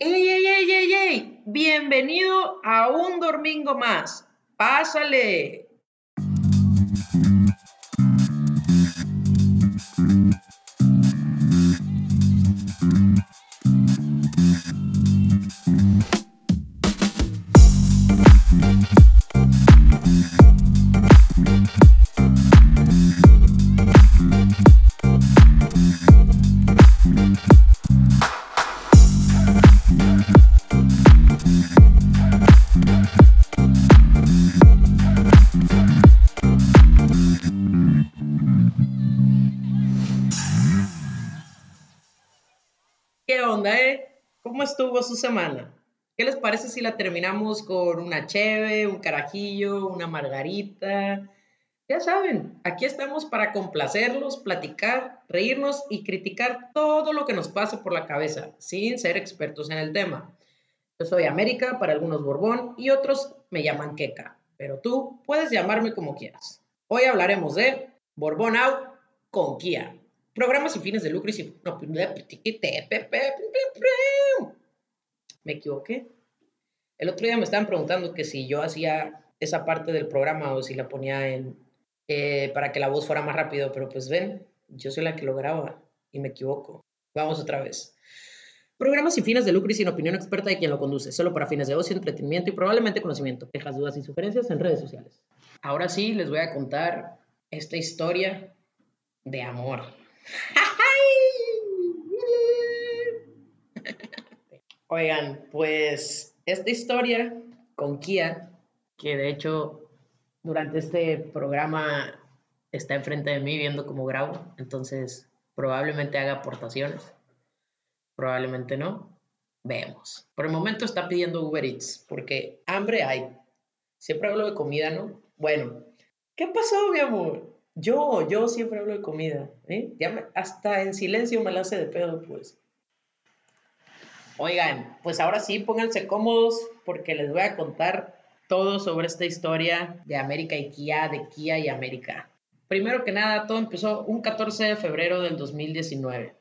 ¡Ey, ey, ey, ey, ey! Bienvenido a un domingo más. Pásale. Su semana? ¿Qué les parece si la terminamos con una cheve, un carajillo, una margarita? Ya saben, aquí estamos para complacerlos, platicar, reírnos y criticar todo lo que nos pase por la cabeza, sin ser expertos en el tema. Yo soy América, para algunos Borbón y otros me llaman Queca, pero tú puedes llamarme como quieras. Hoy hablaremos de Borbón Out con Kia. Programas sin fines de lucro y sin... Me equivoqué. El otro día me estaban preguntando que si yo hacía esa parte del programa o si la ponía en eh, para que la voz fuera más rápido, pero pues ven, yo soy la que lo graba y me equivoco. Vamos otra vez. Programas sin fines de lucro y sin opinión experta de quien lo conduce, solo para fines de ocio, entretenimiento y probablemente conocimiento. Quejas, dudas y sugerencias en redes sociales. Ahora sí, les voy a contar esta historia de amor. Oigan, pues esta historia con Kia, que de hecho durante este programa está enfrente de mí viendo cómo grabo, entonces probablemente haga aportaciones, probablemente no, vemos. Por el momento está pidiendo Uber Eats, porque hambre hay. Siempre hablo de comida, ¿no? Bueno, ¿qué pasó, mi amor? Yo, yo siempre hablo de comida, ¿eh? Ya hasta en silencio me la hace de pedo, pues. Oigan, pues ahora sí, pónganse cómodos porque les voy a contar todo sobre esta historia de América y Kia, de Kia y América. Primero que nada, todo empezó un 14 de febrero del 2019.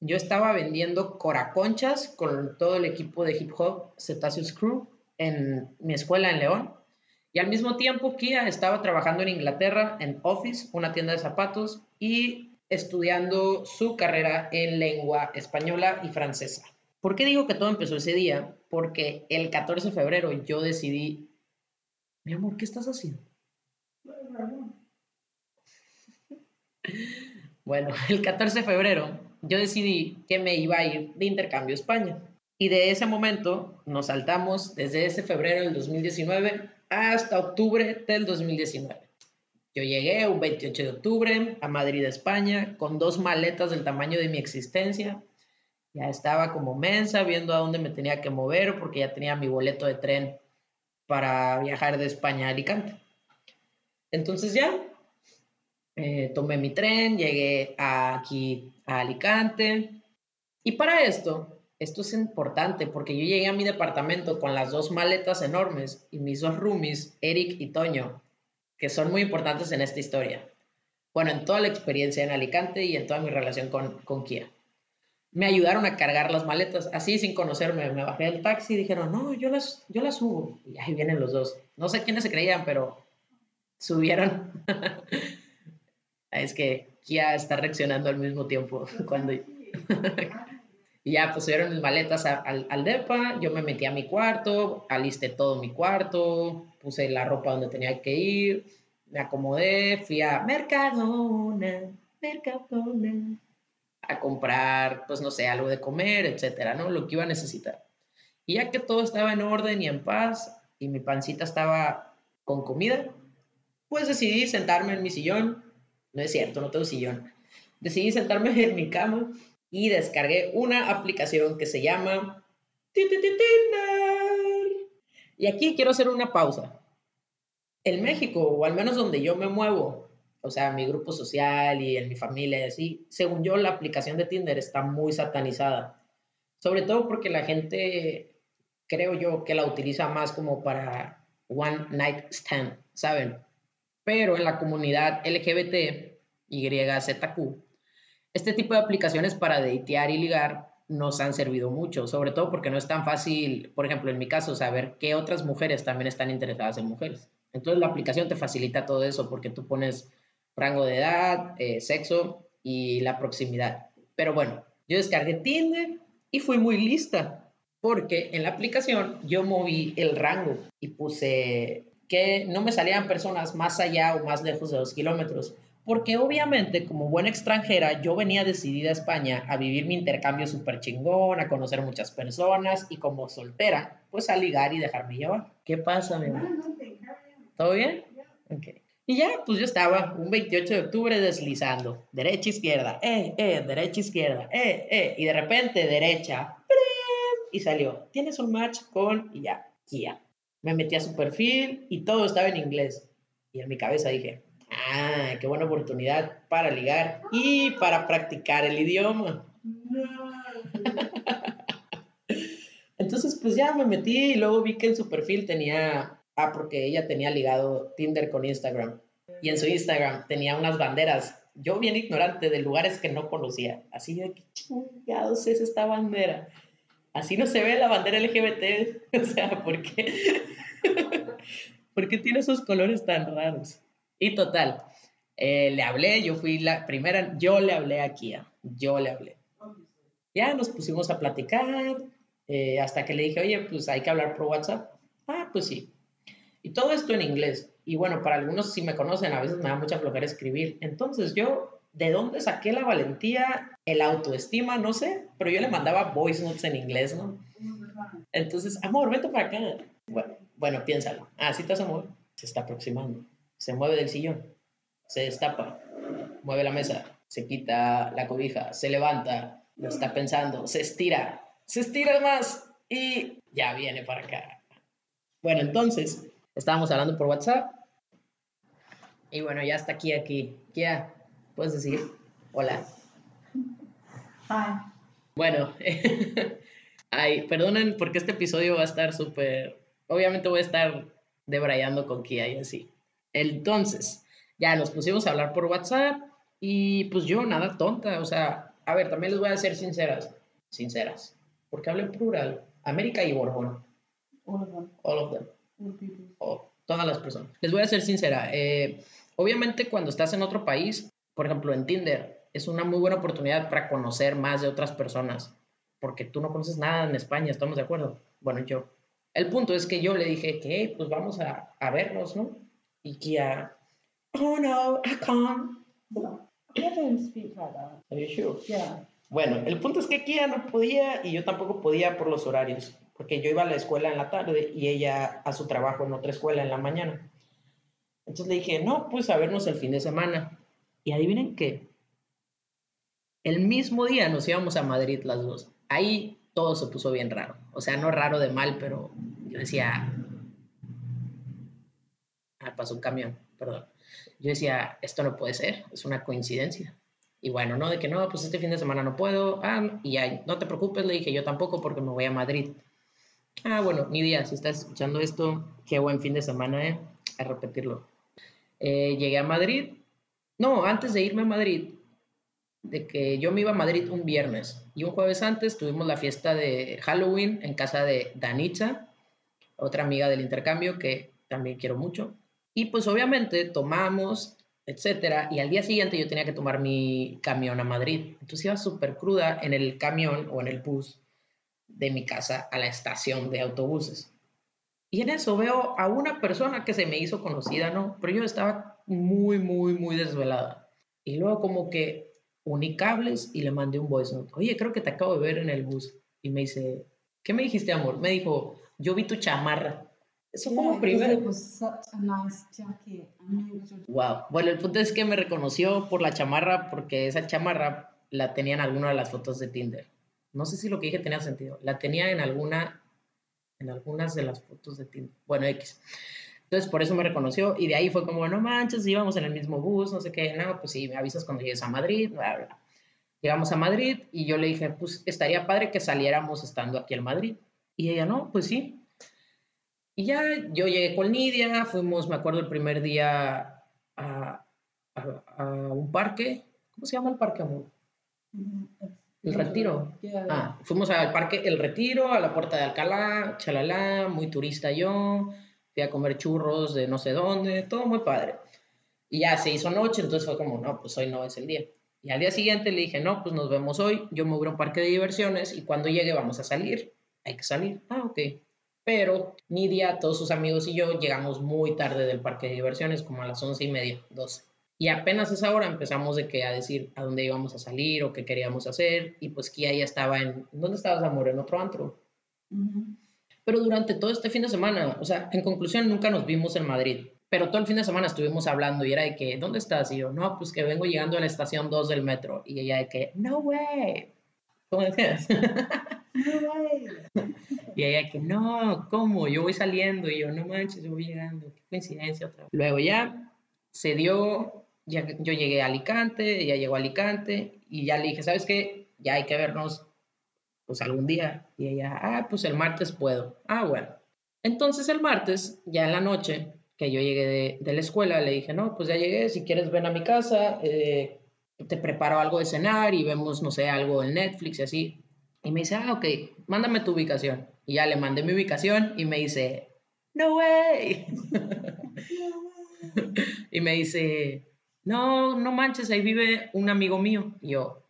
Yo estaba vendiendo coraconchas con todo el equipo de hip hop Cetaceous Crew en mi escuela en León y al mismo tiempo, Kia estaba trabajando en Inglaterra, en Office, una tienda de zapatos, y estudiando su carrera en lengua española y francesa. ¿Por qué digo que todo empezó ese día? Porque el 14 de febrero yo decidí, mi amor, ¿qué estás haciendo? Bueno, el 14 de febrero yo decidí que me iba a ir de intercambio a España. Y de ese momento nos saltamos desde ese febrero del 2019 hasta octubre del 2019. Yo llegué un 28 de octubre a Madrid, España, con dos maletas del tamaño de mi existencia. Ya estaba como mensa viendo a dónde me tenía que mover porque ya tenía mi boleto de tren para viajar de España a Alicante. Entonces ya eh, tomé mi tren, llegué aquí a Alicante y para esto esto es importante porque yo llegué a mi departamento con las dos maletas enormes y mis dos roomies, Eric y Toño, que son muy importantes en esta historia. Bueno, en toda la experiencia en Alicante y en toda mi relación con, con Kia. Me ayudaron a cargar las maletas, así sin conocerme. Me bajé del taxi y dijeron, no, yo las, yo las subo. Y ahí vienen los dos. No sé quiénes se creían, pero subieron. es que Kia está reaccionando al mismo tiempo cuando... Y ya pusieron mis maletas al, al DEPA, yo me metí a mi cuarto, alisté todo mi cuarto, puse la ropa donde tenía que ir, me acomodé, fui a Mercadona, Mercadona, a comprar, pues no sé, algo de comer, etcétera, ¿no? Lo que iba a necesitar. Y ya que todo estaba en orden y en paz, y mi pancita estaba con comida, pues decidí sentarme en mi sillón. No es cierto, no tengo sillón. Decidí sentarme en mi cama y descargué una aplicación que se llama Tinder. Y aquí quiero hacer una pausa. En México, o al menos donde yo me muevo, o sea, mi grupo social y en mi familia y así, según yo, la aplicación de Tinder está muy satanizada. Sobre todo porque la gente, creo yo, que la utiliza más como para one night stand, ¿saben? Pero en la comunidad LGBT, YZQ, este tipo de aplicaciones para datear y ligar nos han servido mucho, sobre todo porque no es tan fácil, por ejemplo, en mi caso, saber qué otras mujeres también están interesadas en mujeres. Entonces la aplicación te facilita todo eso porque tú pones rango de edad, eh, sexo y la proximidad. Pero bueno, yo descargué Tinder y fui muy lista porque en la aplicación yo moví el rango y puse que no me salían personas más allá o más lejos de dos kilómetros porque obviamente como buena extranjera yo venía decidida a España a vivir mi intercambio súper chingón, a conocer muchas personas y como soltera, pues a ligar y dejarme llevar. ¿Qué pasa, mi amor? ¿Todo bien? Ok. Y ya, pues yo estaba un 28 de octubre deslizando, derecha, izquierda, eh, eh, derecha, izquierda, eh, eh, y de repente derecha, y salió, tienes un match con, y ya, ya. Me metí a su perfil y todo estaba en inglés. Y en mi cabeza dije, Ah, qué buena oportunidad para ligar y para practicar el idioma. Entonces, pues ya me metí y luego vi que en su perfil tenía, ah, porque ella tenía ligado Tinder con Instagram. Y en su Instagram tenía unas banderas, yo bien ignorante, de lugares que no conocía. Así de chingados es esta bandera. Así no se ve la bandera LGBT. O sea, ¿por qué? ¿Por qué tiene esos colores tan raros? Y total, eh, le hablé, yo fui la primera, yo le hablé a Kia, yo le hablé. Ya nos pusimos a platicar, eh, hasta que le dije, oye, pues hay que hablar por WhatsApp. Ah, pues sí. Y todo esto en inglés. Y bueno, para algunos si me conocen, a veces me da mucha flojera escribir. Entonces yo, ¿de dónde saqué la valentía, el autoestima? No sé, pero yo le mandaba voice notes en inglés, ¿no? Entonces, amor, vete para acá. Bueno, bueno piénsalo. Ah, sí te amor. Se está aproximando se mueve del sillón, se destapa, mueve la mesa, se quita la cobija, se levanta, lo está pensando, se estira, se estira más y ya viene para acá. Bueno, entonces, estábamos hablando por WhatsApp y bueno, ya está aquí, aquí. Ya, puedes decir hola. Hi. Bueno, ay, perdonen porque este episodio va a estar súper, obviamente voy a estar debrayando con Kia y así. Entonces, ya nos pusimos a hablar por WhatsApp y pues yo nada tonta, o sea, a ver, también les voy a ser sinceras, sinceras, porque hablo en plural, América y Borbón. All of them. All of them. Todas las personas. Les voy a ser sincera, eh, obviamente cuando estás en otro país, por ejemplo en Tinder, es una muy buena oportunidad para conocer más de otras personas, porque tú no conoces nada en España, ¿estamos de acuerdo? Bueno, yo. El punto es que yo le dije que, pues vamos a, a vernos, ¿no? Y Kia, oh no, I can't. I don't speak like that. Are you sure? Yeah. Bueno, el punto es que Kia no podía y yo tampoco podía por los horarios, porque yo iba a la escuela en la tarde y ella a su trabajo en otra escuela en la mañana. Entonces le dije, no, pues a vernos el fin de semana. Y adivinen qué. El mismo día nos íbamos a Madrid las dos. Ahí todo se puso bien raro. O sea, no raro de mal, pero yo decía, Ah, pasó un camión, perdón. Yo decía, esto no puede ser, es una coincidencia. Y bueno, no, de que no, pues este fin de semana no puedo. Ah, y ya, no te preocupes, le dije yo tampoco porque me voy a Madrid. Ah, bueno, ni día, si estás escuchando esto, qué buen fin de semana, ¿eh? A repetirlo. Eh, llegué a Madrid. No, antes de irme a Madrid, de que yo me iba a Madrid un viernes y un jueves antes tuvimos la fiesta de Halloween en casa de Danitza, otra amiga del intercambio que también quiero mucho. Y pues obviamente tomamos, etcétera, y al día siguiente yo tenía que tomar mi camión a Madrid. Entonces iba súper cruda en el camión o en el bus de mi casa a la estación de autobuses. Y en eso veo a una persona que se me hizo conocida, ¿no? Pero yo estaba muy, muy, muy desvelada. Y luego como que uní cables y le mandé un voice note. Oye, creo que te acabo de ver en el bus. Y me dice, ¿qué me dijiste, amor? Me dijo, yo vi tu chamarra. Eso como primero. Wow. Bueno, el punto es que me reconoció por la chamarra, porque esa chamarra la tenía en alguna de las fotos de Tinder. No sé si lo que dije tenía sentido. La tenía en alguna, en algunas de las fotos de Tinder. Bueno, X. Entonces, por eso me reconoció y de ahí fue como, no manches, íbamos en el mismo bus, no sé qué, no, pues sí, me avisas cuando llegues a Madrid, bla, bla. Llegamos a Madrid y yo le dije, pues estaría padre que saliéramos estando aquí en Madrid. Y ella, no, pues sí, y ya yo llegué con Nidia, fuimos, me acuerdo, el primer día a, un parque. ¿Cómo se llama el parque, amor? El Retiro. Ah, fuimos al parque El Retiro, a la Puerta de Alcalá, chalala, muy turista yo, fui a comer churros de no sé dónde, todo muy padre. Y ya se hizo noche, entonces fue como, no, pues hoy no es el día. Y al día siguiente le dije, no, pues nos vemos hoy, yo me voy a un parque de diversiones y cuando llegue vamos a salir. Hay que salir. Ah, ok. Pero Nidia, todos sus amigos y yo llegamos muy tarde del parque de diversiones, como a las once y media, doce. Y apenas esa hora empezamos de que a decir a dónde íbamos a salir o qué queríamos hacer. Y pues Kia ya estaba en... ¿Dónde estabas, amor? En otro antro. Mhm. Pero durante todo este fin de semana, o sea, en conclusión, nunca nos vimos en Madrid. Pero todo el fin de semana estuvimos hablando y era de que, ¿dónde estás? Y yo, no, pues que vengo llegando a la estación 2 del metro. Y ella de que, no way. ¿Cómo decías? No way. Y ella de que, no, ¿cómo? Yo voy saliendo. Y yo, no manches, yo voy llegando. Qué coincidencia otra vez. Luego ya se dio, ya, yo llegué a Alicante, ella llegó a Alicante y ya le dije, ¿sabes qué? Ya hay que vernos pues algún día. Y ella, ah, pues el martes puedo. Ah, bueno. Entonces el martes, ya en la noche, que yo llegué de, de la escuela, le dije, no, pues ya llegué, si quieres ven a mi casa, eh, te preparo algo de cenar y vemos, no sé, algo en Netflix y así. Y me dice, ah, ok, mándame tu ubicación. Y ya le mandé mi ubicación y me dice, no way. y me dice, no, no manches, ahí vive un amigo mío. Y yo,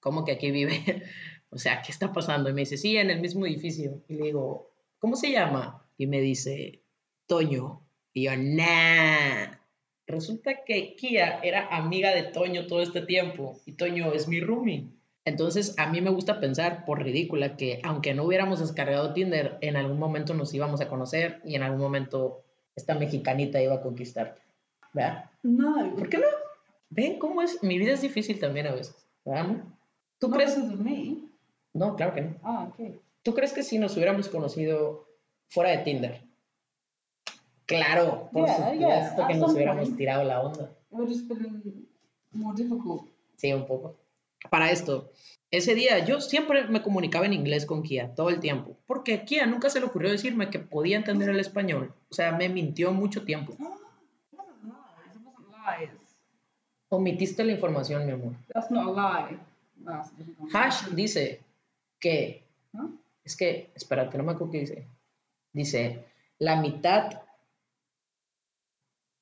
¿cómo que aquí vive? o sea, ¿qué está pasando? Y me dice, sí, en el mismo edificio. Y le digo, ¿cómo se llama? Y me dice, Toño. Y yo, nah. Resulta que Kia era amiga de Toño todo este tiempo y Toño es mi roomie. Entonces, a mí me gusta pensar, por ridícula, que aunque no hubiéramos descargado Tinder, en algún momento nos íbamos a conocer y en algún momento esta mexicanita iba a conquistarte. ¿Verdad? No. ¿Por qué no? ¿Ven cómo es? Mi vida es difícil también a veces. ¿Verdad? ¿Tú Not crees? because of me. No, claro que no. Ah, okay. ¿Tú crees que si nos hubiéramos conocido fuera de Tinder? Claro, por Yeah, supuesto yeah, que nos hubiéramos point. tirado la onda. More. Sí, un poco. Para esto, ese día yo siempre me comunicaba en inglés con Kia, todo el tiempo, porque a Kia nunca se le ocurrió decirme que podía entender el español. O sea, me mintió mucho tiempo. Lies. Omitiste la información, mi amor. That's not a lie. Different Hash dice que, ¿No? es que, espérate, no me acuerdo qué dice. Dice, la mitad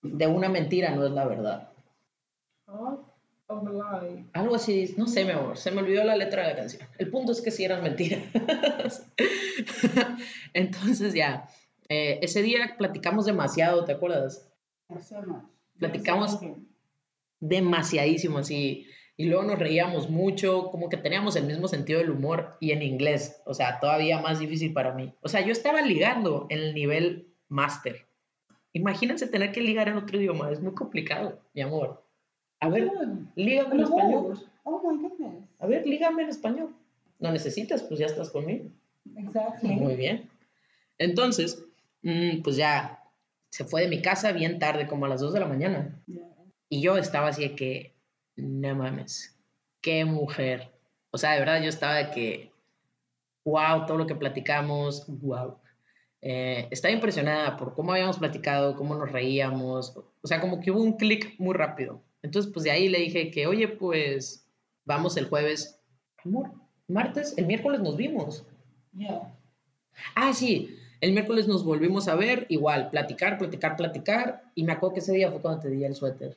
de una mentira no es la verdad. Half of a lie. Algo así, no sé, mi amor, se me olvidó la letra de la canción. El punto es que sí eran mentiras. Entonces ya, eh, ese día platicamos demasiado, ¿te acuerdas? Platicamos demasiadísimo así. Y luego nos reíamos mucho, como que teníamos el mismo sentido del humor y en inglés, o sea, todavía más difícil para mí. O sea, yo estaba ligando en el nivel máster. Imagínense tener que ligar en otro idioma, es muy complicado, mi amor. A ver, lígame en español. Oh my goodness. A ver, lígame en español. No necesitas, pues ya estás conmigo. Exactly. Muy bien. Entonces, mm, pues ya se fue de mi casa bien tarde, como a las 2 de la mañana. Yeah. Y yo estaba así de que, no mames, qué mujer. O sea, de verdad yo estaba de que, wow, todo lo que platicamos, wow. Eh, estaba impresionada por cómo habíamos platicado, cómo nos reíamos. O sea, como que hubo un clic muy rápido. Entonces, pues de ahí le dije que, oye, pues vamos el jueves. Amor, martes, el miércoles nos vimos. Yeah. Ah, sí, el miércoles nos volvimos a ver, igual, platicar, platicar, platicar. Y me acuerdo que ese día fue cuando te di el suéter.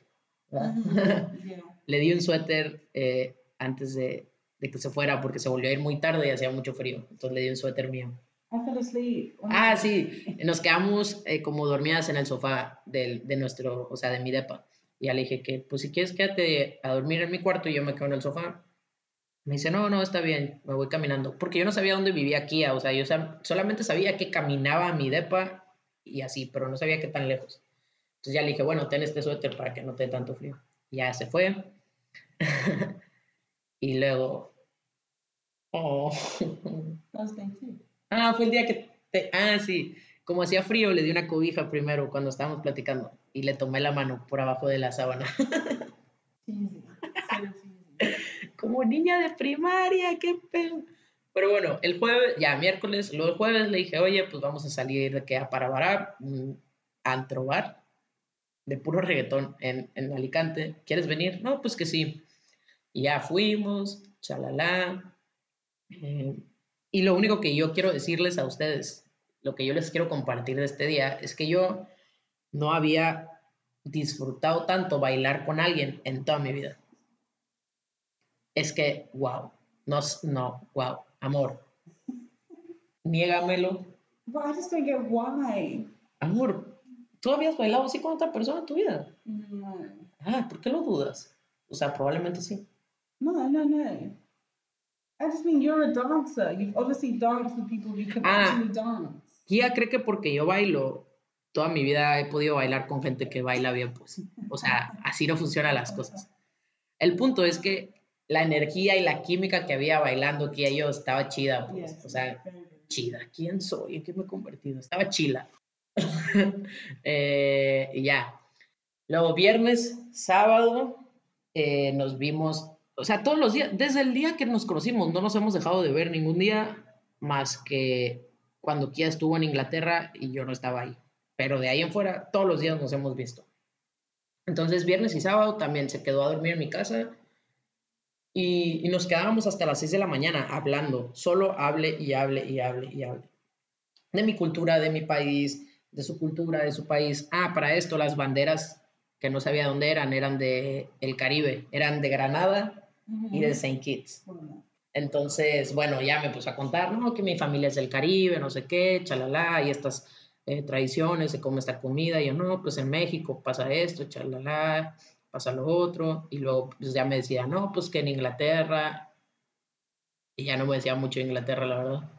Le di un suéter eh, antes de, de que se fuera porque se volvió a ir muy tarde y hacía mucho frío. Entonces le di un suéter mío. Ah, I- sí, nos quedamos eh, como dormidas en el sofá del, de nuestro, o sea, de mi depa. Y ya le dije que, pues si quieres, quédate a dormir en mi cuarto y yo me quedo en el sofá. Me dice, no, no, está bien, me voy caminando. Porque yo no sabía dónde vivía Kia, o sea, yo solamente sabía que caminaba a mi depa y así, pero no sabía qué tan lejos. Entonces ya le dije, bueno, ten este suéter para que no te dé tanto frío. Y ya se fue. y luego... Oh. Ah, fue el día que te... Ah, sí. Como hacía frío, le di una cobija primero cuando estábamos platicando y le tomé la mano por abajo de la sábana. So teasing. Como niña de primaria, qué pedo. Pero bueno, el jueves, ya miércoles, el jueves le dije, oye, pues vamos a salir de que a Parabará, un antro bar de puro reggaetón en, en Alicante. ¿Quieres venir? No, pues que sí. Y ya fuimos, chalala. Eh, y lo único que yo quiero decirles a ustedes, lo que yo les quiero compartir de este día, es que yo no había disfrutado tanto bailar con alguien en toda mi vida. Es que, wow, no, no, wow, amor, niégamelo. But I just don't get why. Amor, ¿tú habías bailado así con otra persona en tu vida? No. Ah, ¿por qué lo dudas? O sea, probablemente sí. No, no, no. I just mean you're a dancer. You've obviously danced with people who can Ah. actually dance. Kia cree que porque yo bailo, toda mi vida he podido bailar con gente que baila bien, pues. O sea, así no funcionan las cosas. El punto es que la energía y la química que había bailando Kia y yo estaba chida, pues. Yes. O sea, chida. ¿Quién soy? ¿En qué me he convertido? Estaba chila. Eh, y ya. Luego, viernes, sábado, eh, nos vimos, o sea, todos los días, desde el día que nos conocimos, no nos hemos dejado de ver ningún día más que cuando Kia estuvo en Inglaterra y yo no estaba ahí. Pero de ahí en fuera, todos los días nos hemos visto. Entonces, viernes y sábado también se quedó a dormir en mi casa y, y nos quedábamos hasta las 6 de la mañana hablando, solo hable y hable y hable y hable. De mi cultura, de mi país, de su cultura, de su país. Ah, para esto, las banderas que no sabía dónde eran, eran de el Caribe, eran de Granada y de St. Kitts. Entonces, bueno, ya me puso a contar, no, que mi familia es del Caribe, no sé qué, chalala, y estas eh, tradiciones, se come esta comida, y yo, no, pues en México pasa esto, chalala, pasa lo otro, y luego pues ya me decía, no, pues que en Inglaterra, y ya no me decía mucho Inglaterra, la verdad.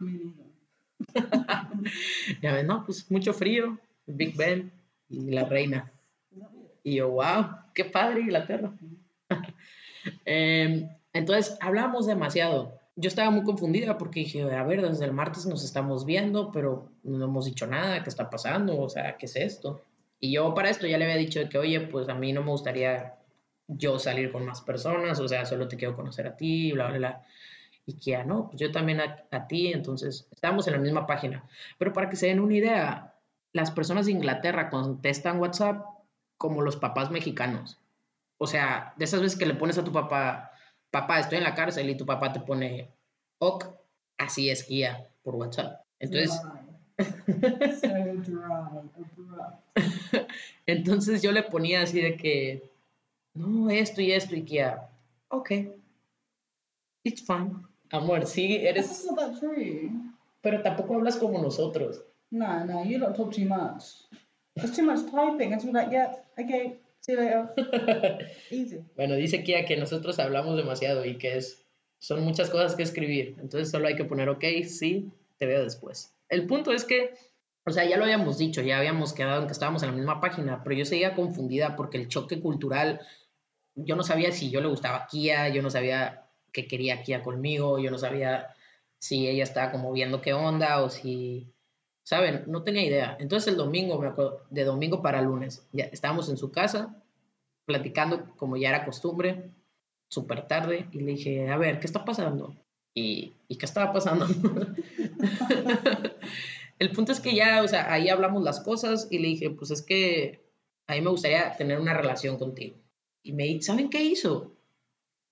Ya ves, no, pues mucho frío, Big Ben y la reina. Y yo, wow, qué padre Inglaterra. Em, entonces, hablamos demasiado. Yo estaba muy confundida porque dije, a ver, desde el martes nos estamos viendo, pero no hemos dicho nada, ¿qué está pasando? O sea, ¿qué es esto? Y yo para esto ya le había dicho que, oye, pues a mí no me gustaría yo salir con más personas, o sea, solo te quiero conocer a ti, bla, bla, bla. Y que ya no, pues yo también a, a ti, entonces estábamos en la misma página. Pero para que se den una idea, las personas de Inglaterra contestan WhatsApp como los papás mexicanos. O sea, de esas veces que le pones a tu papá, papá, estoy en la cárcel y tu papá te pone, ok, así es guía por WhatsApp. Entonces. So dry, abrupt. entonces yo le ponía así de que, no, esto y esto y Kia, ok, it's fine. Amor, sí, eres, not that true. pero tampoco hablas como nosotros. No, no, you don't talk too much. There's too much typing. It's like, yeah, okay, see you later. Easy. Bueno, dice Kia que nosotros hablamos demasiado y que es, son muchas cosas que escribir. Entonces solo hay que poner, ok, sí, te veo después. El punto es que, o sea, ya lo habíamos dicho, ya habíamos quedado en que estábamos en la misma página, pero yo seguía confundida porque el choque cultural, yo no sabía si yo le gustaba Kia, yo no sabía que quería Kia conmigo, yo no sabía si ella estaba como viendo qué onda o si, ¿saben? No tenía idea. Entonces el domingo, me acuerdo, de domingo para lunes, ya estábamos en su casa platicando como ya era costumbre, súper tarde, y le dije, a ver, ¿qué está pasando? ¿Y, ¿y qué estaba pasando? El punto es que ya, o sea, ahí hablamos las cosas y le dije, pues es que a mí me gustaría tener una relación contigo. Y me, ¿saben qué hizo?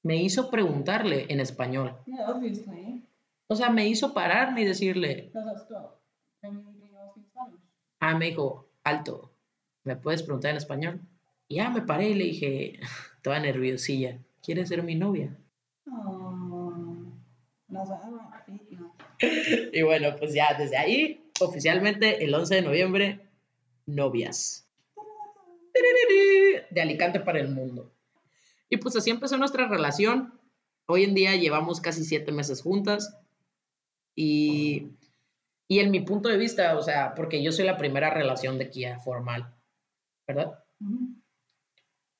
Me hizo preguntarle en español. Yeah, obviously. O sea, me hizo pararme y decirle, ah, me dijo, alto, ¿me puedes preguntar en español? Y ya me paré y le dije, toda nerviosilla, ¿quieres ser mi novia? Oh. Y bueno, pues ya desde ahí, oficialmente el 11 de noviembre, novias. De Alicante para el mundo. Y pues así empezó nuestra relación. Hoy en día llevamos casi siete meses juntas. Y, y en mi punto de vista, o sea, porque yo soy la primera relación de Kia formal, ¿verdad?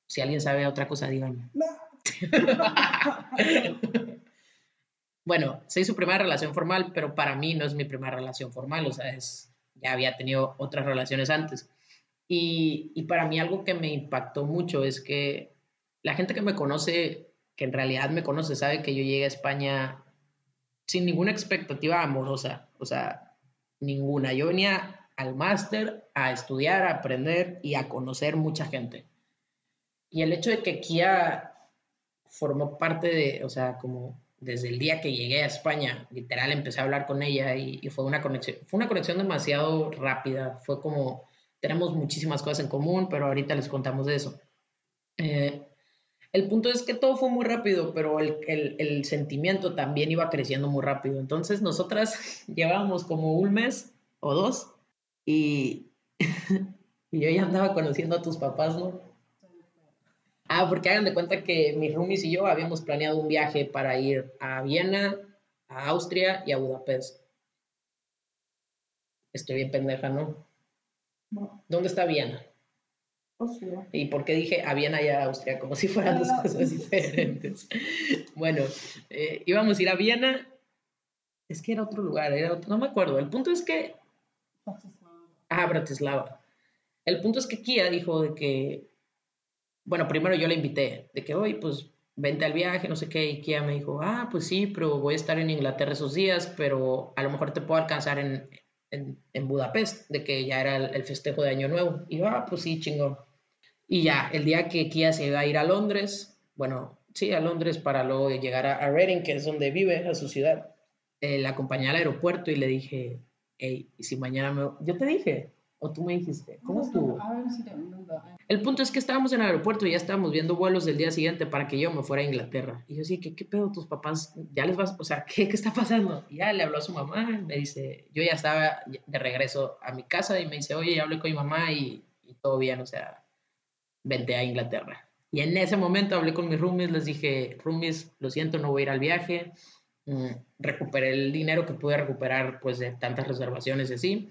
Si alguien sabe otra cosa, díganme. Bueno, soy su primera relación formal, pero para mí no es mi primera relación formal, o sea, es, ya había tenido otras relaciones antes. Y, y para mí algo que me impactó mucho es que la gente que me conoce, que en realidad me conoce, sabe que yo llegué a España sin ninguna expectativa amorosa, o sea, ninguna. Yo venía al máster a estudiar, a aprender y a conocer mucha gente. Y el hecho de que Kia formó parte de, o sea, como desde el día que llegué a España, literal empecé a hablar con ella y, fue una conexión, fue una conexión demasiado rápida, fue como, tenemos muchísimas cosas en común, pero ahorita les contamos de eso. Eh, el punto es que todo fue muy rápido, pero el, sentimiento también iba creciendo muy rápido. Entonces nosotras llevábamos como un mes o dos y, y yo ya andaba conociendo a tus papás, ¿no? Ah, porque hagan de cuenta que mis roomies y yo habíamos planeado un viaje para ir a Viena, a Austria y a Budapest. Estoy bien pendeja, ¿no? ¿Dónde está Viena? Austria. ¿Y por qué dije a Viena y a Austria? Como si fueran dos cosas diferentes. bueno, eh, íbamos a ir a Viena. Es que era otro lugar, era otro, no me acuerdo. El punto es que... Bratislava. Ah, Bratislava. El punto es que Kia dijo de que bueno, primero yo le invité, de que hoy, pues, vente al viaje, no sé qué, y Kia me dijo, ah, pues sí, pero voy a estar en Inglaterra esos días, pero a lo mejor te puedo alcanzar en, en, Budapest, de que ya era el, festejo de Año Nuevo. Y yo, ah, pues sí, chingón. Y ya, el día que Kia se iba a ir a Londres, bueno, sí, a Londres para luego llegar a, Reading, que es donde vive, a su ciudad, eh, la acompañé al aeropuerto y le dije, hey, ¿y si mañana me... Yo te dije, o tú me dijiste, ¿cómo estuvo? El punto es que estábamos en el aeropuerto y ya estábamos viendo vuelos del día siguiente para que yo me fuera a Inglaterra. Y yo sí, ¿qué, qué pedo tus papás? ¿Ya les vas? O sea, ¿qué, ¿qué está pasando? Y ya le habló a su mamá, me dice, yo ya estaba de regreso a mi casa y me dice, oye, ya hablé con mi mamá y, y todo bien, o sea, vente a Inglaterra. Y en ese momento hablé con mis roomies, les dije, roomies, lo siento, no voy a ir al viaje. Mm, recuperé el dinero que pude recuperar pues de tantas reservaciones y así.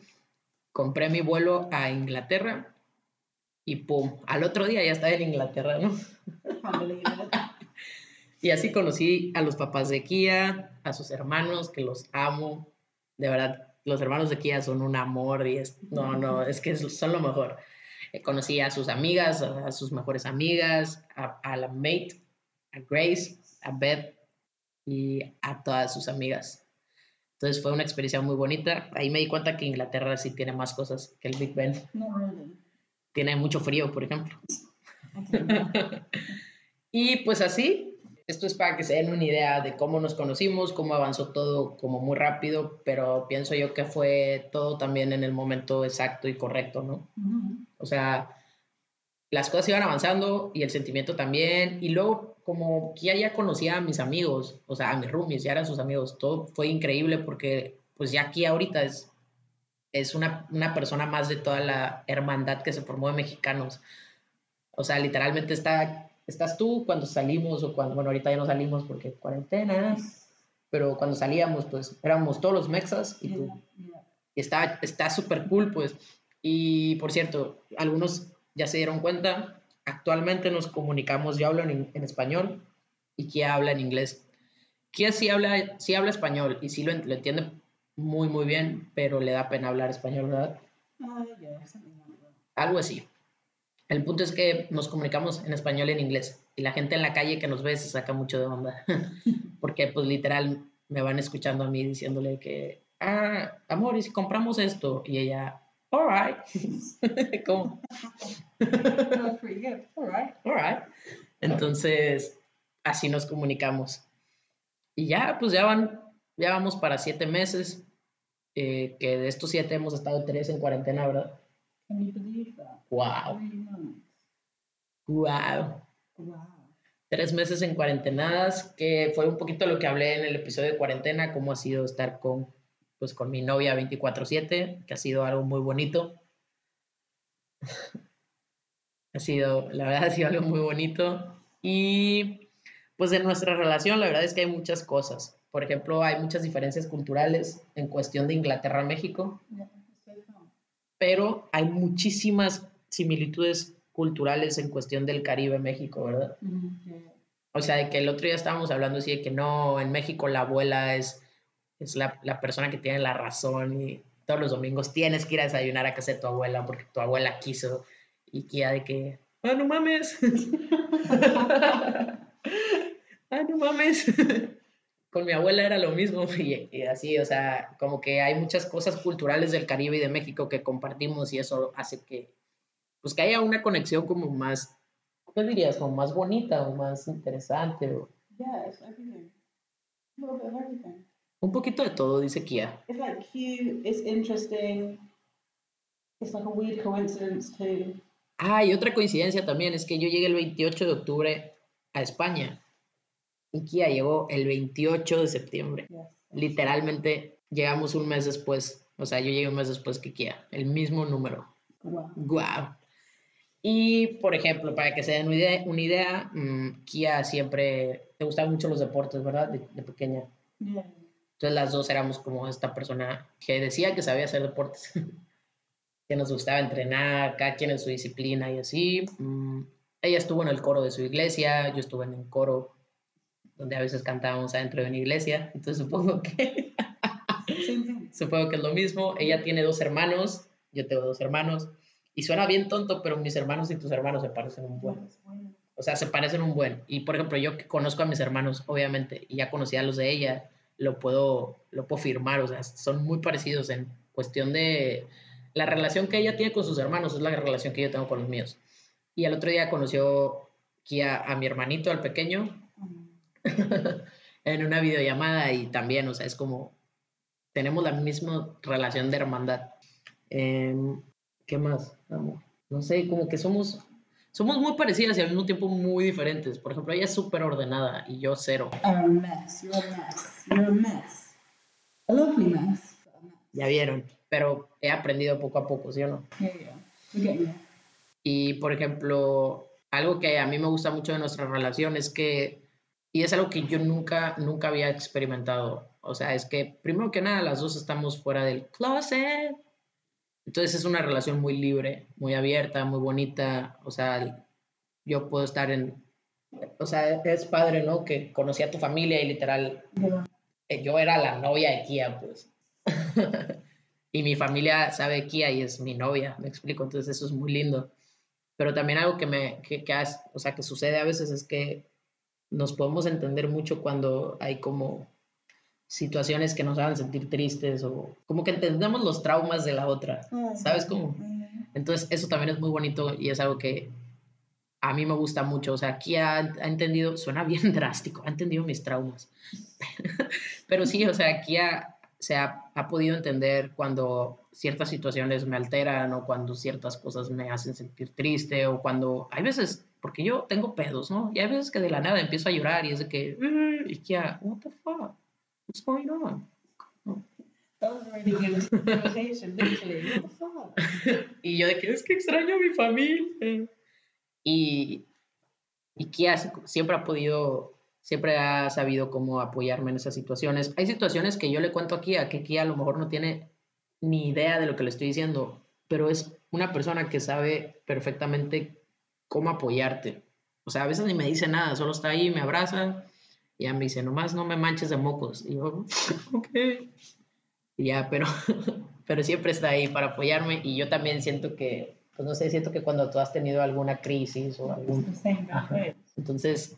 Compré mi vuelo a Inglaterra y pum, al otro día ya estaba en Inglaterra, ¿no? y así conocí a los papás de Kia, a sus hermanos, que los amo. De verdad, los hermanos de Kia son un amor y es, no, no, es que son lo mejor. Eh, conocí a sus amigas, a, sus mejores amigas, a, a, la mate, a Grace, a Beth y a todas sus amigas. Entonces fue una experiencia muy bonita. Ahí me di cuenta que Inglaterra sí tiene más cosas que el Big Ben. No, really tiene mucho frío, por ejemplo. y pues así, esto es para que se den una idea de cómo nos conocimos, cómo avanzó todo como muy rápido, pero pienso yo que fue todo también en el momento exacto y correcto, ¿no? O sea, las cosas iban avanzando y el sentimiento también, y luego como que ya, ya conocía a mis amigos, o sea, a mis roomies, ya eran sus amigos, todo fue increíble porque pues ya aquí ahorita es es una, una, persona más de toda la hermandad que se formó de mexicanos. O sea, literalmente está, estás tú cuando salimos o cuando, bueno, ahorita ya no salimos porque cuarentena, pero cuando salíamos, pues éramos todos los mexas y tú. Y está súper cool, pues. Y por cierto, algunos ya se dieron cuenta, actualmente nos comunicamos, yo hablo en, en español y Kia habla en inglés. Kia sí habla, sí habla español y sí lo, lo entiende muy, muy bien, pero le da pena hablar español, ¿verdad? Algo así. El punto es que nos comunicamos en español y en inglés. Y la gente en la calle que nos ve se saca mucho de onda. Porque, pues, literal, me van escuchando a mí diciéndole que, ah, amor, ¿y si compramos esto? Y ella, all right. ¿Cómo? all right. Entonces, así nos comunicamos. Y ya, pues ya van, ya vamos para siete meses. Eh, que de estos siete hemos estado tres en cuarentena, ¿verdad? Wow. Wow. Tres meses en cuarentenadas, que fue un poquito lo que hablé en el episodio de cuarentena, cómo ha sido estar con, pues, con mi novia 24/7, que ha sido algo muy bonito. ha sido, la verdad, ha sido algo muy bonito. Y pues en nuestra relación, la verdad es que hay muchas cosas. Por ejemplo, hay muchas diferencias culturales en cuestión de Inglaterra a México, pero hay muchísimas similitudes culturales en cuestión del Caribe México, ¿verdad? O sea, de que el otro día estábamos hablando así de que no, en México la abuela es, es la, la persona que tiene la razón y todos los domingos tienes que ir a desayunar a casa de tu abuela porque tu abuela quiso y que ya de que, ah, no mames. ah, no mames con mi abuela era lo mismo y, así, o sea, como que hay muchas cosas culturales del Caribe y de México que compartimos y eso hace que, pues que haya una conexión como más, ¿qué dirías? Como más bonita o más interesante. O... A little bit of everything. Un poquito de todo, dice Kia. It's like cute, it's interesting. It's like a weird coincidence too. Ah, y otra coincidencia también es que yo llegué el 28 de octubre a España y Kia llegó el 28 de septiembre. Yes. Literalmente llegamos un mes después, o sea, yo llegué un mes después que Kia, el mismo número. Wow. Guau. Y, por ejemplo, para que se den una idea, una idea, mm, Kia siempre te gustaban mucho los deportes, ¿verdad? De, de pequeña. Yeah. Entonces las dos éramos como esta persona que decía que sabía hacer deportes, que nos gustaba entrenar, cada quien en su disciplina y así. Mm, ella estuvo en el coro de su iglesia, yo estuve en el coro donde a veces cantábamos adentro de una iglesia, entonces supongo que, supongo que es lo mismo. Ella tiene dos hermanos, yo tengo dos hermanos, y suena bien tonto, pero mis hermanos y tus hermanos se parecen un buen. O sea, se parecen un buen. Y por ejemplo, yo que conozco a mis hermanos, obviamente, y ya conocía a los de ella, lo puedo, lo puedo firmar. O sea, son muy parecidos en cuestión de la relación que ella tiene con sus hermanos, es la relación que yo tengo con los míos. Y el otro día conoció aquí a, mi hermanito, al pequeño, en una videollamada y también, o sea, es como, tenemos la misma relación de hermandad. Em, ¿Qué más? amor? No sé, como que somos, somos muy parecidas y al mismo tiempo muy diferentes. Por ejemplo, ella es súper ordenada y yo cero. A mess. You're a mess. You're a mess. A lovely mess. but a mess. Ya vieron, pero he aprendido poco a poco, ¿sí o no? Yeah, yeah. Getting there. Y, por ejemplo, algo que a mí me gusta mucho de nuestra relación es que, y es algo que yo nunca, nunca había experimentado, o sea, es que primero que nada las dos estamos fuera del closet. Entonces es una relación muy libre, muy abierta, muy bonita, o sea, yo puedo estar en, o sea, es padre, ¿no? Que conocí a tu familia y literal, Yeah. eh, yo era la novia de Kia, pues. y mi familia sabe Kia y es mi novia, me explico, entonces eso es muy lindo. Pero también algo que me, que, que has- o sea, que sucede a veces es que nos podemos entender mucho cuando hay como situaciones que nos hagan sentir tristes o como que entendemos los traumas de la otra, ¿sabes cómo? Entonces eso también es muy bonito y es algo que a mí me gusta mucho. O sea, aquí ha, ha entendido, suena bien drástico, ha entendido mis traumas. Pero sí, o sea, aquí ha, se ha, ha podido entender cuando ciertas situaciones me alteran o cuando ciertas cosas me hacen sentir triste o cuando hay veces, porque yo tengo pedos, ¿no? Y hay veces que de la nada empiezo a llorar y es de que, "Mm", y what the fuck, what's going on? That was a really good invitation, literally. What the fuck? Y yo de que es que extraño a mi familia. Y, y Kia siempre ha podido, siempre ha sabido cómo apoyarme en esas situaciones. Hay situaciones que yo le cuento a Kia, que Kia a lo mejor no tiene ni idea de lo que le estoy diciendo, pero es una persona que sabe perfectamente cómo apoyarte. O sea, a veces ni me dice nada, solo está ahí, me abraza y ya me dice, nomás no me manches de mocos. Y yo, ok. Y ya, pero, pero siempre está ahí para apoyarme y yo también siento que, pues no sé, siento que cuando tú has tenido alguna crisis o algún... Entonces,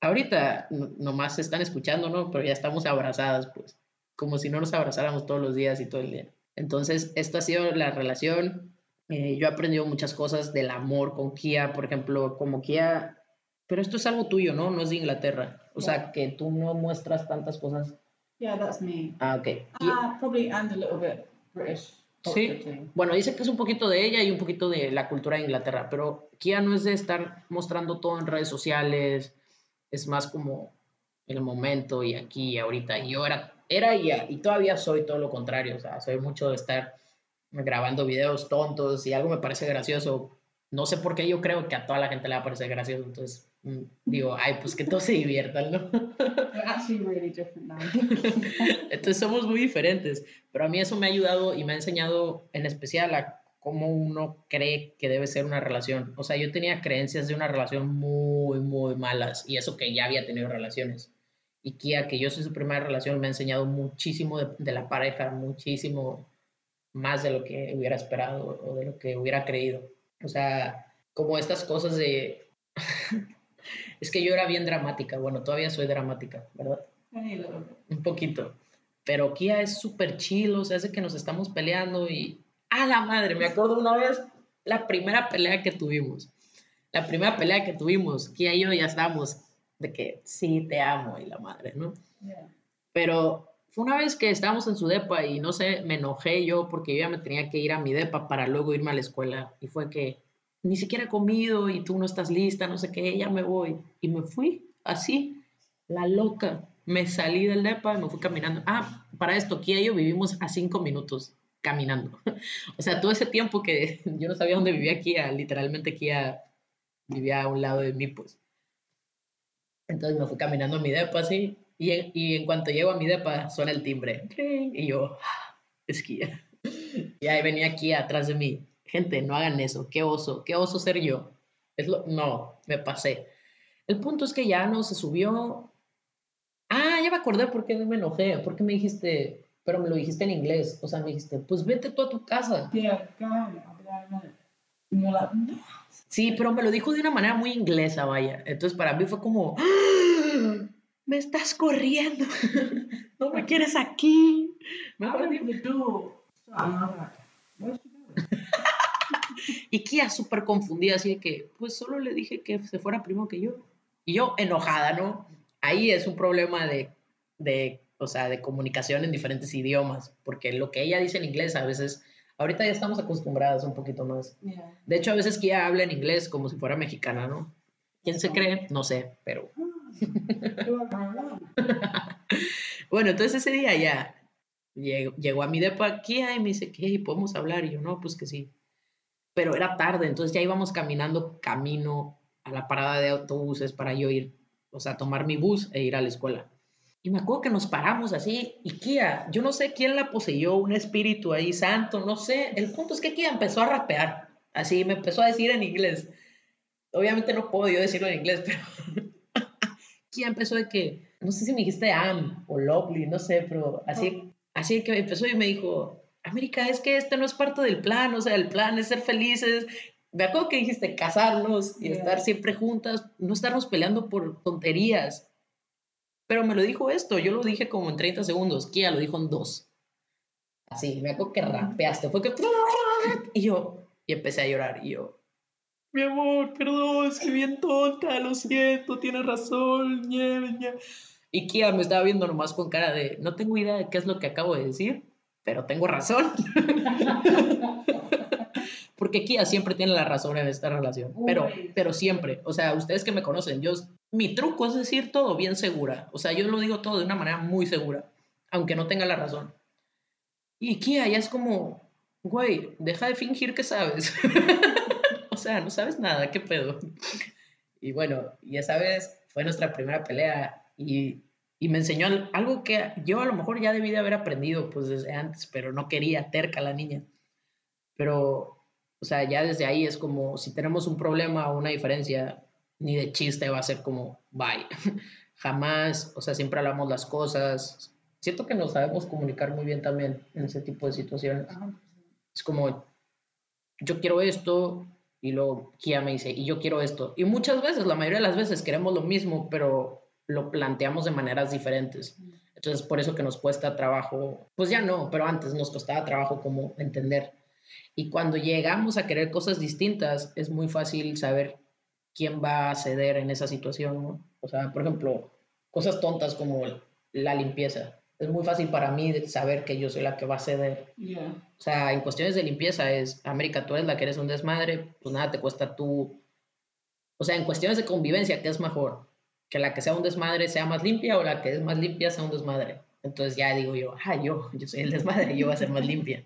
ahorita no- nomás se están escuchando, ¿no? Pero ya estamos abrazadas, pues, como si no nos abrazáramos todos los días y todo el día. Entonces, esta ha sido la relación. Eh, yo he aprendido muchas cosas del amor con Kia, por ejemplo, como Kia, pero esto es algo tuyo, ¿no? No es de Inglaterra. O sea, que tú no muestras tantas cosas. Yeah, that's me. Ah, ok. Y- Uh, probably and a little bit British Sí. too. Bueno, dice que es un poquito de ella y un poquito de la cultura de Inglaterra, pero Kia no es de estar mostrando todo en redes sociales, es más como el momento y aquí y ahorita. Y yo era, era y, y todavía soy todo lo contrario, o sea, soy mucho de estar grabando videos tontos y algo me parece gracioso. No sé por qué yo creo que a toda la gente le va a parecer gracioso, entonces digo, ay, pues que todos se diviertan, ¿no? Really. Entonces somos muy diferentes, pero a mí eso me ha ayudado y me ha enseñado en especial a cómo uno cree que debe ser una relación. O sea, yo tenía creencias de una relación muy, muy malas y eso que ya había tenido relaciones. Y Kia, que yo soy su primera relación, me ha enseñado muchísimo de, de la pareja, muchísimo más de lo que hubiera esperado o de lo que hubiera creído. O sea, como estas cosas de... es que yo era bien dramática, bueno, todavía soy dramática, ¿verdad? Un poquito. Pero Kia es súper chill, o sea, hace que nos estamos peleando y... ¡A la madre! Me acuerdo una vez, la primera pelea que tuvimos. La primera pelea que tuvimos, Kia y yo ya estábamos de que sí, te amo y la madre, ¿no? Yeah. Pero fue una vez que estábamos en su depa y no sé, me enojé yo porque yo ya me tenía que ir a mi depa para luego irme a la escuela. Y fue que ni siquiera he comido y tú no estás lista, no sé qué, ya me voy. Y me fui así, la loca. Me salí del depa y me fui caminando. Ah, para esto, aquí y yo vivimos a cinco minutos caminando. o sea, todo ese tiempo que yo no sabía dónde vivía Kia, literalmente Kia vivía a un lado de mí, pues. Entonces me fui caminando a mi depa así, y y en cuanto llego a mi depa suena el timbre, y yo, ah, es Kia. Y ahí venía Kia atrás de mí. Gente, no hagan eso, qué oso, qué oso ser yo. Es lo, no, me pasé. El punto es que ya no se subió. Ah, ya me acordé por qué me enojé, porque me dijiste, pero me lo dijiste en inglés. O sea, me dijiste, pues vete tú a tu casa. Sí, pero me lo dijo de una manera muy inglesa, vaya. Entonces para mí fue como, ¡Ah! me estás corriendo, no me quieres aquí. y Kia súper confundida, así de que, pues solo le dije que se fuera primo que yo. Y yo enojada, ¿no? Ahí es un problema de, de o sea, de comunicación en diferentes idiomas, porque lo que ella dice en inglés a veces, ahorita ya estamos acostumbradas un poquito más. De hecho, a veces ella habla en inglés como si fuera mexicana, ¿no? ¿Quién se cree? No sé, pero... bueno, entonces ese día ya llegó, a mi depa aquí y me dice, ¿qué? ¿Podemos hablar? Y yo, no, pues que sí. Pero era tarde, entonces ya íbamos caminando camino a la parada de autobuses para yo ir, o sea, tomar mi bus e ir a la escuela. Y me acuerdo que nos paramos así y Kia, yo no sé quién la poseyó, un espíritu ahí santo, no sé. El punto es que Kia empezó a rapear, así me empezó a decir en inglés. Obviamente no puedo yo decirlo en inglés, pero Kia empezó de que, no sé si me dijiste am o lovely, no sé, pero así, así que empezó y me dijo, América, es que este no es parte del plan, o sea, el plan es ser felices. Me acuerdo que dijiste casarnos y estar siempre juntas, no estarnos peleando por tonterías. Pero me lo dijo esto, yo lo dije como en 30 segundos, Kia lo dijo en dos. Así, me acuerdo que rapeaste, fue que... Y yo, y empecé a llorar, y yo, mi amor, perdón, que bien tonta, lo siento, tienes razón, ñe, Y Kia me estaba viendo nomás con cara de, no tengo idea de qué es lo que acabo de decir, pero tengo razón. Porque Kia siempre tiene la razón en esta relación, pero, pero siempre, o sea, ustedes que me conocen, yo mi truco es decir todo bien segura. O sea, yo lo digo todo de una manera muy segura, aunque no tenga la razón. Y Kia ya es como, güey, deja de fingir que sabes. o sea, no sabes nada, qué pedo. Y bueno, ya sabes, fue nuestra primera pelea y, y, me enseñó algo que yo a lo mejor ya debí de haber aprendido pues desde antes, pero no quería, terca la niña. Pero, o sea, ya desde ahí es como si tenemos un problema o una diferencia, ni de chiste va a ser como, bye. Jamás, o sea, siempre hablamos las cosas. Siento que nos sabemos comunicar muy bien también en ese tipo de situaciones. Es como, yo quiero esto, y luego Kia me dice, y yo quiero esto. Y muchas veces, la mayoría de las veces queremos lo mismo, pero lo planteamos de maneras diferentes. Entonces, por eso que nos cuesta trabajo, pues ya no, pero antes nos costaba trabajo como entender. Y cuando llegamos a querer cosas distintas, es muy fácil saber quién va a ceder en esa situación, ¿no? O sea, por ejemplo, cosas tontas como la limpieza. Es muy fácil para mí saber que yo soy la que va a ceder. O sea, en cuestiones de limpieza es, América, tú eres la que eres un desmadre, pues nada te cuesta tú. O sea, en cuestiones de convivencia, ¿qué es mejor? Que la que sea un desmadre sea más limpia o la que es más limpia sea un desmadre. Entonces ya digo yo, ah, yo, yo soy el desmadre, yo voy a ser más limpia.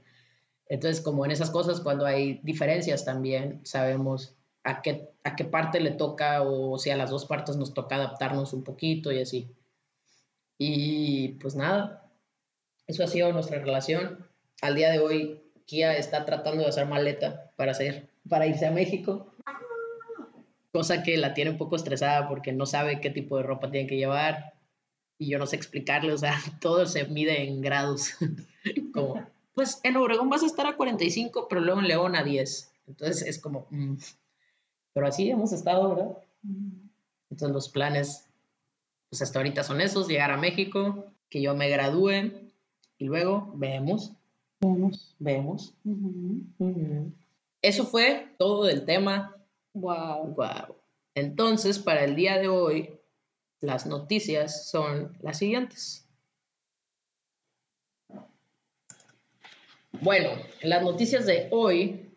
Entonces, como en esas cosas, cuando hay diferencias también, sabemos a qué, a qué parte le toca o si a las dos partes nos toca adaptarnos un poquito y así. Y pues nada, eso ha sido nuestra relación. Al día de hoy, Kia está tratando de hacer maleta para, hacer, para irse a México, cosa que la tiene un poco estresada porque no sabe qué tipo de ropa tiene que llevar y yo no sé explicarle, o sea, todo se mide en grados. como, pues en Obregón vas a estar a 45, pero luego en León a 10. Entonces es como, mm, pero así hemos estado, ¿verdad? Entonces los planes, pues hasta ahorita son esos, llegar a México, que yo me gradúe y luego vemos, vemos, vemos. Eso fue todo del tema. Wow. Wow. Entonces, para el día de hoy, las noticias son las siguientes. Bueno, las noticias de hoy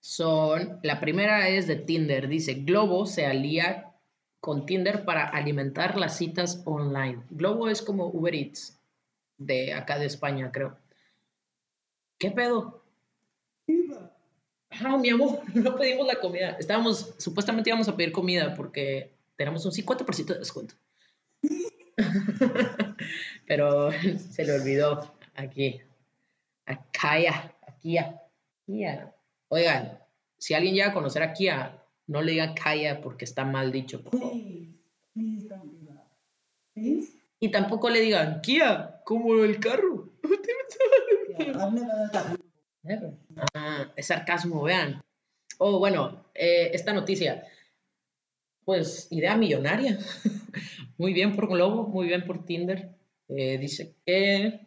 son, la primera es de Tinder, dice, Globo se alía con Tinder para alimentar las citas online. Globo es como Uber Eats de acá de España, creo. ¿Qué pedo? Ah, mi amor, no pedimos la comida. Estábamos, supuestamente íbamos a pedir comida porque tenemos un 50% de descuento. Pero se le olvidó aquí. A Kaya, a Kia. Kia. Oigan, si alguien llega a conocer a Kia, no le digan Kaya porque está mal dicho. Y tampoco le digan Kia, como el carro. Ah, es sarcasmo, vean. Oh, bueno, eh, esta noticia. Pues idea millonaria. muy bien por Globo, muy bien por Tinder. Eh, dice que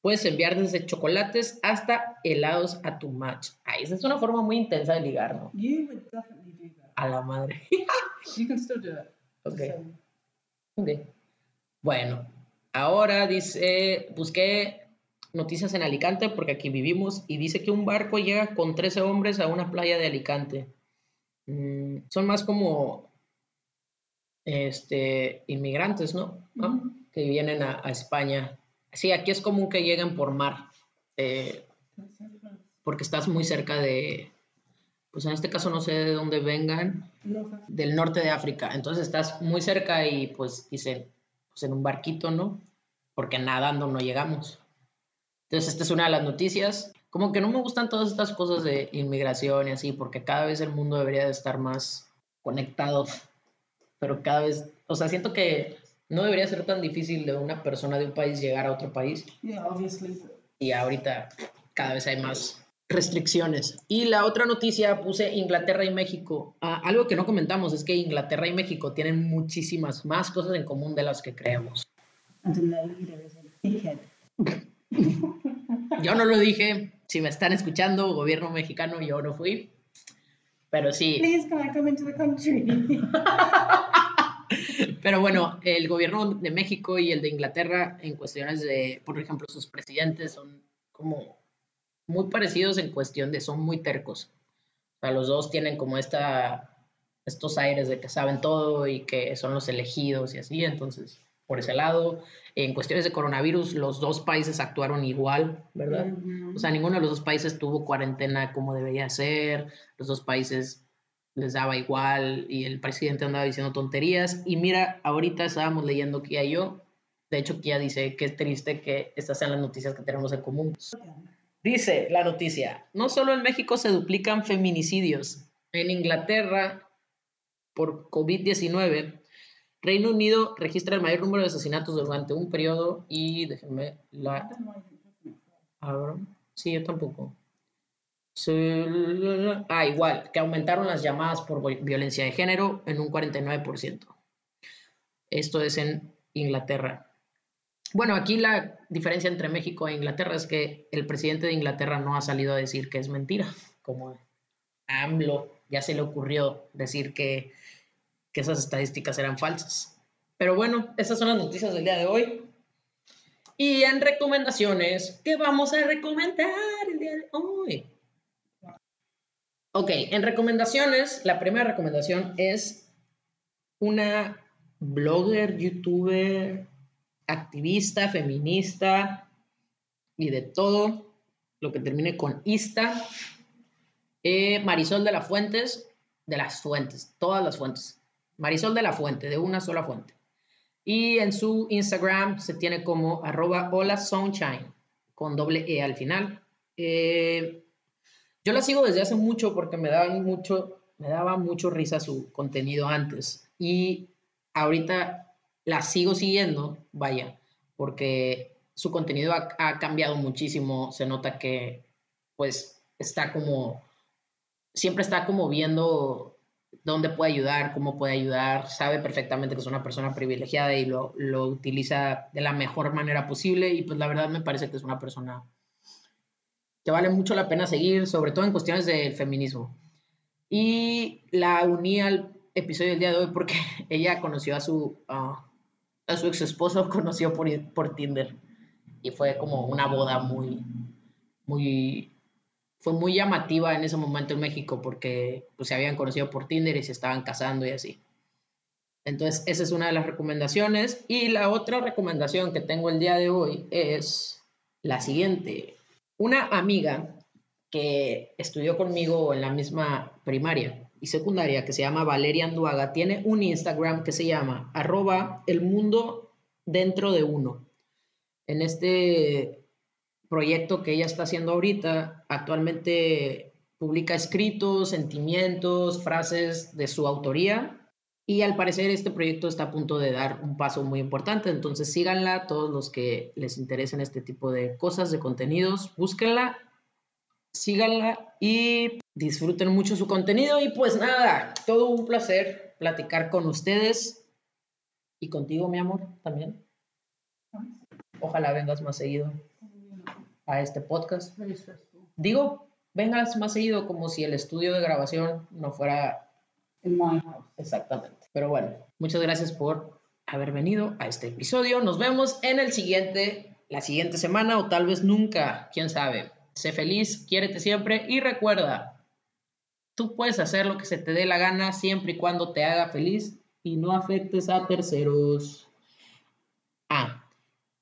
puedes enviar desde chocolates hasta helados a tu match. Ay, esa es una forma muy intensa de ligar, ¿no? A la madre. you can still do it. Ok. Ok. Bueno, ahora dice, busqué noticias en Alicante porque aquí vivimos y dice que un barco llega con 13 hombres a una playa de Alicante. Mm, son más como este, inmigrantes, ¿no? Que vienen a, España. Sí, aquí es común que lleguen por mar, eh, porque estás muy cerca de, pues en este caso no sé de dónde vengan, del norte de África. Entonces estás muy cerca y pues dicen, pues en un barquito, ¿no? Porque nadando no llegamos. Entonces esta es una de las noticias. Como que no me gustan todas estas cosas de inmigración y así, porque cada vez el mundo debería de estar más conectado pero cada vez, o sea, siento que no debería ser tan difícil de una persona de un país llegar a otro país. Yeah, obviously. Y ahorita cada vez hay más restricciones. Y la otra noticia puse Inglaterra y México. Ah, algo que no comentamos es que Inglaterra y México tienen muchísimas más cosas en común de las que creemos. yo no lo dije. Si me están escuchando, gobierno mexicano, yo no fui. Pero sí. Please, can I come into the country? Pero bueno, el gobierno de México y el de Inglaterra en cuestiones de, por ejemplo, sus presidentes son como muy parecidos en cuestión de son muy tercos. O sea, los dos tienen como esta, estos aires de que saben todo y que son los elegidos y así. Entonces, por ese lado, en cuestiones de coronavirus, los dos países actuaron igual, ¿verdad? O sea, ninguno de los dos países tuvo cuarentena como debería ser. Los dos países les daba igual y el presidente andaba diciendo tonterías. Y mira, ahorita estábamos leyendo Kia y yo. De hecho, Kia dice que es triste que estas sean las noticias que tenemos en común. Dice la noticia, no solo en México se duplican feminicidios, en Inglaterra por COVID-19, Reino Unido registra el mayor número de asesinatos durante un periodo y déjenme la... Sí, yo tampoco. Ah, igual, que aumentaron las llamadas por violencia de género en un 49%. Esto es en Inglaterra. Bueno, aquí la diferencia entre México e Inglaterra es que el presidente de Inglaterra no ha salido a decir que es mentira, como AMLO ya se le ocurrió decir que, que esas estadísticas eran falsas. Pero bueno, esas son las noticias del día de hoy. Y en recomendaciones, ¿qué vamos a recomendar el día de hoy? Ok, en recomendaciones, la primera recomendación es una blogger, youtuber, activista, feminista y de todo lo que termine con ista. Eh, Marisol de la Fuentes, de las fuentes, todas las fuentes. Marisol de la Fuente, de una sola fuente. Y en su Instagram se tiene como arroba hola sunshine, con doble E al final. Eh, yo la sigo desde hace mucho porque me daba mucho, me daba mucho risa su contenido antes. Y ahorita la sigo siguiendo, vaya, porque su contenido ha, cambiado muchísimo. Se nota que, pues, está como, siempre está como viendo dónde puede ayudar, cómo puede ayudar, sabe perfectamente que es una persona privilegiada y lo, lo utiliza de la mejor manera posible. Y pues la verdad me parece que es una persona que vale mucho la pena seguir, sobre todo en cuestiones del feminismo. Y la uní al episodio del día de hoy porque ella conoció a su, a su ex esposo, conoció por, por Tinder. Y fue como una boda muy, muy, fue muy llamativa en ese momento en México porque pues, se habían conocido por Tinder y se estaban casando y así. Entonces, esa es una de las recomendaciones. Y la otra recomendación que tengo el día de hoy es la siguiente. Una amiga que estudió conmigo en la misma primaria y secundaria, que se llama Valeria Anduaga, tiene un Instagram que se llama arroba el mundo dentro de uno. En este proyecto que ella está haciendo ahorita, actualmente publica escritos, sentimientos, frases de su autoría y al parecer este proyecto está a punto de dar un paso muy importante, entonces síganla, todos los que les interesen este tipo de cosas, de contenidos, búsquenla, síganla y disfruten mucho su contenido. Y pues nada, todo un placer platicar con ustedes y contigo, mi amor, también. Ojalá vengas más seguido a este podcast. Digo, vengas más seguido como si el estudio de grabación no fuera In my house. Exactamente. Pero bueno, muchas gracias por haber venido a este episodio. Nos vemos en el siguiente, la siguiente semana o tal vez nunca, quién sabe. Sé feliz, quiérete siempre y recuerda, tú puedes hacer lo que se te dé la gana siempre y cuando te haga feliz y no afectes a terceros. Ah,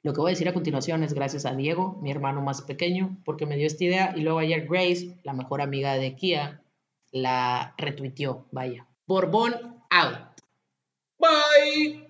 lo que voy a decir a continuación es gracias a Diego, mi hermano más pequeño, porque me dio esta idea y luego ayer Grace, la mejor amiga de Kia, la retuiteó, vaya. Borbón out. Bye.